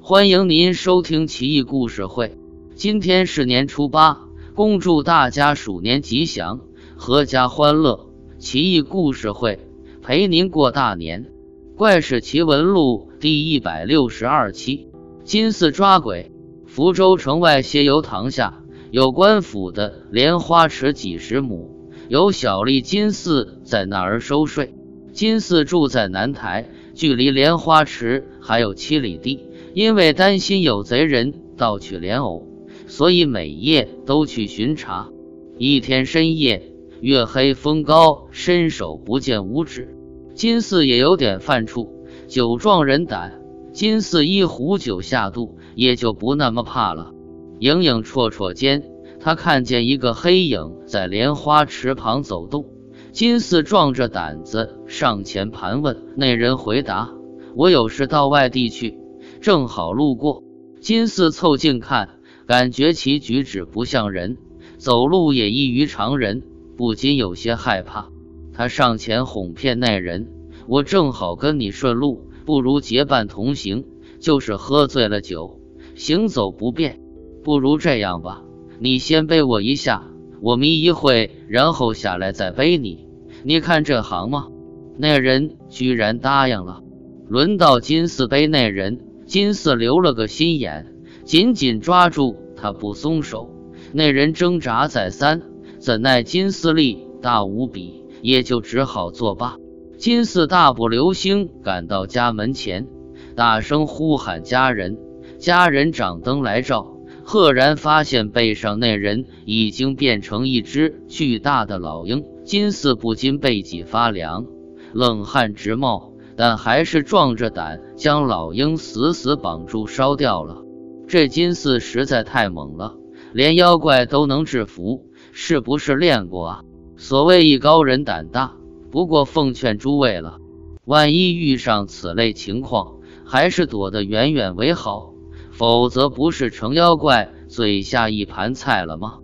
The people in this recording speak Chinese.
欢迎您收听奇异故事会。今天是年初八，恭祝大家鼠年吉祥，阖家欢乐。奇异故事会陪您过大年。怪事奇闻录第一百六十二期：金寺抓鬼。福州城外歇油塘下有官府的莲花池几十亩，有小吏金寺在那儿收税。金寺住在南台，距离莲花池还有七里地。因为担心有贼人盗取莲藕，所以每夜都去巡查。一天深夜，月黑风高，伸手不见五指。金四也有点犯怵，酒壮人胆，金四一壶酒下肚，也就不那么怕了。影影绰绰间，他看见一个黑影在莲花池旁走动。金四壮着胆子上前盘问，那人回答：“我有事到外地去。”正好路过，金四凑近看，感觉其举止不像人，走路也异于常人，不禁有些害怕。他上前哄骗那人：“我正好跟你顺路，不如结伴同行。就是喝醉了酒，行走不便，不如这样吧，你先背我一下，我眯一会，然后下来再背你。你看这行吗？”那人居然答应了。轮到金四背那人。金四留了个心眼，紧紧抓住他不松手。那人挣扎再三，怎奈金四力大无比，也就只好作罢。金四大步流星赶到家门前，大声呼喊家人。家人掌灯来照，赫然发现背上那人已经变成一只巨大的老鹰。金四不禁背脊发凉，冷汗直冒。但还是壮着胆将老鹰死死绑住烧掉了。这金四实在太猛了，连妖怪都能制服，是不是练过啊？所谓艺高人胆大，不过奉劝诸位了，万一遇上此类情况，还是躲得远远为好，否则不是成妖怪嘴下一盘菜了吗？